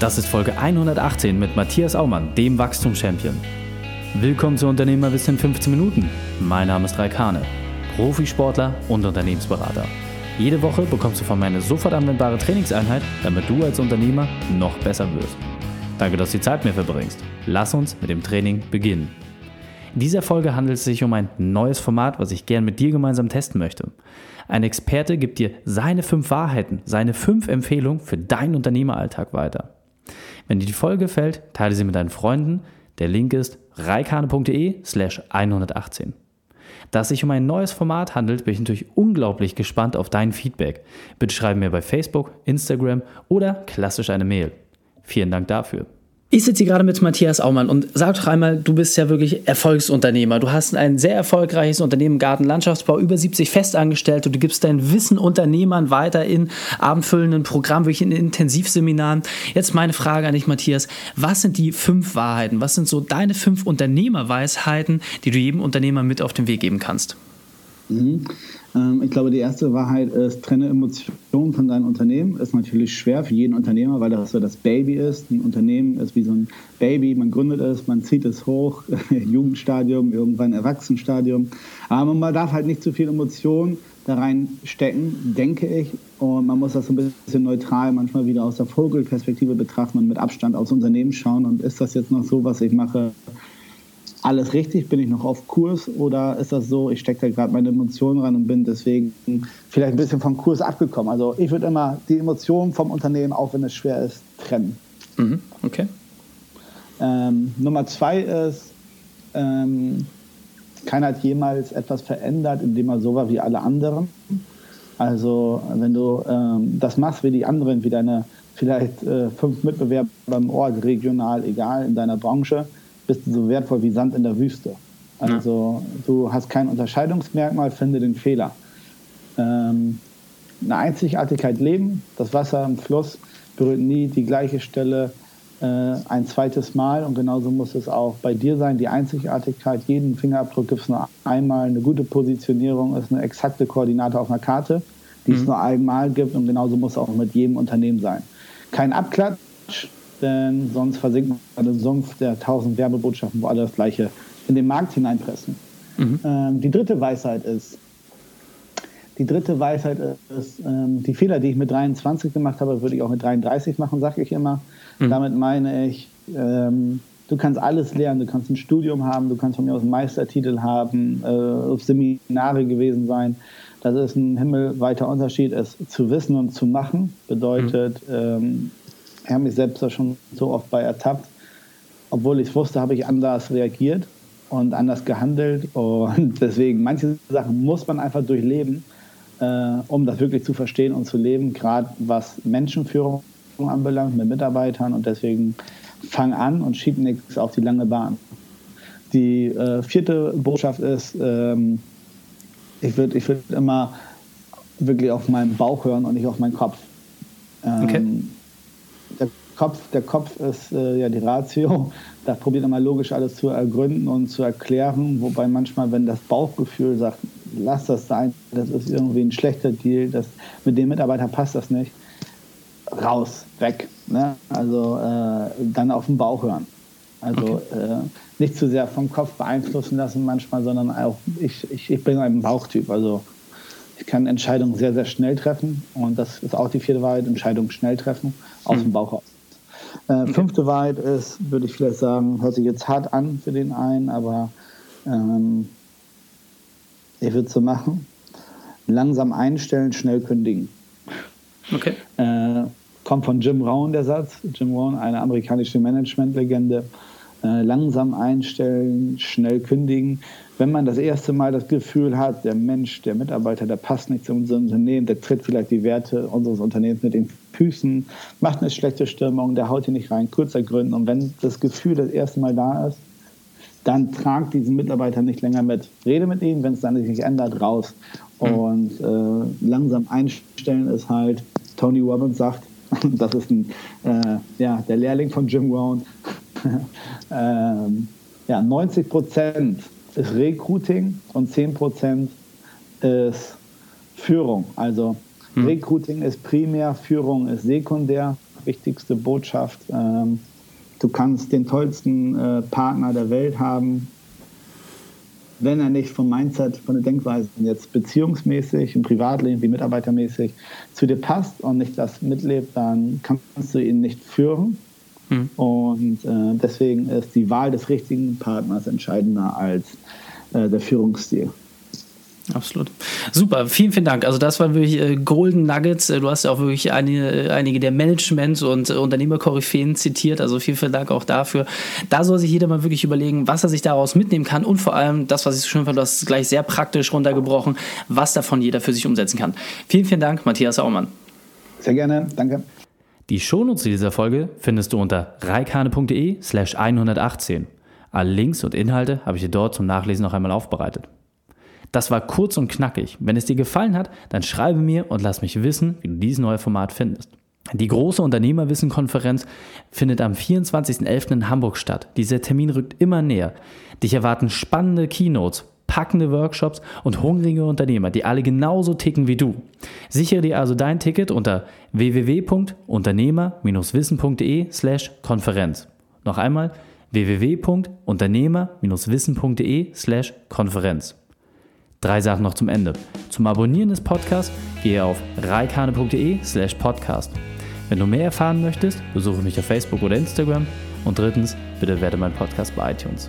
Das ist Folge 118 mit Matthias Aumann, dem Wachstumschampion. Willkommen zu Unternehmerwissen in 15 Minuten. Mein Name ist Raikane, Profisportler und Unternehmensberater. Jede Woche bekommst du von mir eine sofort anwendbare Trainingseinheit, damit du als Unternehmer noch besser wirst. Danke, dass du die Zeit mir verbringst. Lass uns mit dem Training beginnen. In dieser Folge handelt es sich um ein neues Format, was ich gern mit dir gemeinsam testen möchte. Ein Experte gibt dir seine fünf Wahrheiten, seine fünf Empfehlungen für deinen Unternehmeralltag weiter. Wenn dir die Folge gefällt, teile sie mit deinen Freunden. Der Link ist reikane.de slash 118. Da es sich um ein neues Format handelt, bin ich natürlich unglaublich gespannt auf dein Feedback. Bitte schreib mir bei Facebook, Instagram oder klassisch eine Mail. Vielen Dank dafür. Ich sitze hier gerade mit Matthias Aumann und sag doch einmal, du bist ja wirklich Erfolgsunternehmer. Du hast ein sehr erfolgreiches Unternehmen Gartenlandschaftsbau, über 70 Festangestellte. Du gibst dein Wissen Unternehmern weiter in abendfüllenden Programmen, wirklich in Intensivseminaren. Jetzt meine Frage an dich, Matthias. Was sind die fünf Wahrheiten? Was sind so deine fünf Unternehmerweisheiten, die du jedem Unternehmer mit auf den Weg geben kannst? Mhm. Ähm, ich glaube, die erste Wahrheit ist, trenne Emotionen von deinem Unternehmen. Ist natürlich schwer für jeden Unternehmer, weil das so das Baby ist. Ein Unternehmen ist wie so ein Baby. Man gründet es, man zieht es hoch, Jugendstadium, irgendwann Erwachsenenstadium. Aber man darf halt nicht zu viel Emotion da reinstecken, denke ich. Und man muss das so ein bisschen neutral manchmal wieder aus der Vogelperspektive betrachten und mit Abstand aufs Unternehmen schauen. Und ist das jetzt noch so, was ich mache? Alles richtig? Bin ich noch auf Kurs oder ist das so, ich stecke da gerade meine Emotionen ran und bin deswegen vielleicht ein bisschen vom Kurs abgekommen? Also ich würde immer die Emotionen vom Unternehmen, auch wenn es schwer ist, trennen. Mhm, okay. Ähm, Nummer zwei ist, ähm, keiner hat jemals etwas verändert, indem er so war wie alle anderen. Also wenn du ähm, das machst wie die anderen, wie deine vielleicht äh, fünf Mitbewerber im Ort, regional, egal, in deiner Branche, bist du so wertvoll wie Sand in der Wüste. Also ja. du hast kein Unterscheidungsmerkmal, finde den Fehler. Ähm, eine Einzigartigkeit leben, das Wasser im Fluss berührt nie die gleiche Stelle äh, ein zweites Mal und genauso muss es auch bei dir sein, die Einzigartigkeit, jeden Fingerabdruck gibt es nur einmal, eine gute Positionierung ist eine exakte Koordinate auf einer Karte, die mhm. es nur einmal gibt und genauso muss es auch mit jedem Unternehmen sein. Kein Abklatsch, denn sonst versinkt man im Sumpf der tausend Werbebotschaften, wo alle das Gleiche in den Markt hineinpressen. Mhm. Ähm, die dritte Weisheit ist, die dritte Weisheit ist, ähm, die Fehler, die ich mit 23 gemacht habe, würde ich auch mit 33 machen, sage ich immer. Mhm. Damit meine ich, ähm, du kannst alles lernen, du kannst ein Studium haben, du kannst von mir aus einen Meistertitel haben, äh, auf Seminare gewesen sein. Das ist ein himmelweiter Unterschied, es zu wissen und zu machen. Bedeutet, mhm. ähm, ich habe mich selbst da schon so oft bei ertappt. Obwohl ich es wusste, habe ich anders reagiert und anders gehandelt. Und deswegen, manche Sachen muss man einfach durchleben, äh, um das wirklich zu verstehen und zu leben, gerade was Menschenführung anbelangt mit Mitarbeitern. Und deswegen fang an und schieb nichts auf die lange Bahn. Die äh, vierte Botschaft ist, ähm, ich würde ich würd immer wirklich auf meinen Bauch hören und nicht auf meinen Kopf. Ähm, okay der Kopf, der Kopf ist äh, ja die Ratio. Da probiert man mal logisch alles zu ergründen und zu erklären. Wobei manchmal, wenn das Bauchgefühl sagt, lass das sein, das ist irgendwie ein schlechter Deal, das, mit dem Mitarbeiter passt das nicht, raus, weg. Ne? Also äh, dann auf den Bauch hören. Also okay. äh, nicht zu sehr vom Kopf beeinflussen lassen manchmal, sondern auch, ich, ich, ich bin ein Bauchtyp. Also ich kann Entscheidungen sehr, sehr schnell treffen. Und das ist auch die vierte Wahrheit, Entscheidungen schnell treffen, aus mhm. dem Bauch raus. Äh, fünfte Wahrheit ist, würde ich vielleicht sagen, hört sich jetzt hart an für den einen, aber ähm, ich würde es so machen. Langsam einstellen, schnell kündigen. Okay. Äh, kommt von Jim Rohn der Satz. Jim Rohn, eine amerikanische Managementlegende. Äh, langsam einstellen, schnell kündigen. Wenn man das erste Mal das Gefühl hat, der Mensch, der Mitarbeiter, der passt nicht zu unserem Unternehmen, der tritt vielleicht die Werte unseres Unternehmens mit den Füßen, macht eine schlechte Stimmung, der haut hier nicht rein, kurzer Gründen. Und wenn das Gefühl das erste Mal da ist, dann tragt diesen Mitarbeiter nicht länger mit. Rede mit ihm, wenn es dann nicht ändert, raus. Mhm. Und äh, langsam einstellen ist halt, Tony Robbins sagt, das ist ein, äh, ja, der Lehrling von Jim Rohn, ähm, ja, 90 Prozent ist Recruiting und 10 Prozent ist Führung. Also hm. Recruiting ist primär, Führung ist sekundär. wichtigste Botschaft. Ähm, du kannst den tollsten äh, Partner der Welt haben, wenn er nicht vom Mindset, von der Denkweise jetzt beziehungsmäßig, im Privatleben wie mitarbeitermäßig zu dir passt und nicht das mitlebt, dann kannst du ihn nicht führen. Mhm. Und äh, deswegen ist die Wahl des richtigen Partners entscheidender als äh, der Führungsstil. Absolut. Super, vielen, vielen Dank. Also das waren wirklich äh, Golden Nuggets. Äh, du hast ja auch wirklich eine, äh, einige der Management- und äh, Unternehmerkoryphäen zitiert. Also vielen, vielen Dank auch dafür. Da soll sich jeder mal wirklich überlegen, was er sich daraus mitnehmen kann und vor allem das, was ich so schön fand, du hast es gleich sehr praktisch runtergebrochen, was davon jeder für sich umsetzen kann. Vielen, vielen Dank, Matthias Aumann. Sehr gerne, danke. Die Shownotes dieser Folge findest du unter reikane.de slash 118. Alle Links und Inhalte habe ich dir dort zum Nachlesen noch einmal aufbereitet. Das war kurz und knackig. Wenn es dir gefallen hat, dann schreibe mir und lass mich wissen, wie du dieses neue Format findest. Die große Unternehmerwissen-Konferenz findet am 24.11. in Hamburg statt. Dieser Termin rückt immer näher. Dich erwarten spannende Keynotes, packende Workshops und hungrige Unternehmer, die alle genauso ticken wie du. Sichere dir also dein Ticket unter www.unternehmer-wissen.de/konferenz. Noch einmal www.unternehmer-wissen.de/konferenz. Drei Sachen noch zum Ende. Zum Abonnieren des Podcasts gehe auf reikane.de slash podcast. Wenn du mehr erfahren möchtest, besuche mich auf Facebook oder Instagram. Und drittens, bitte werde mein Podcast bei iTunes.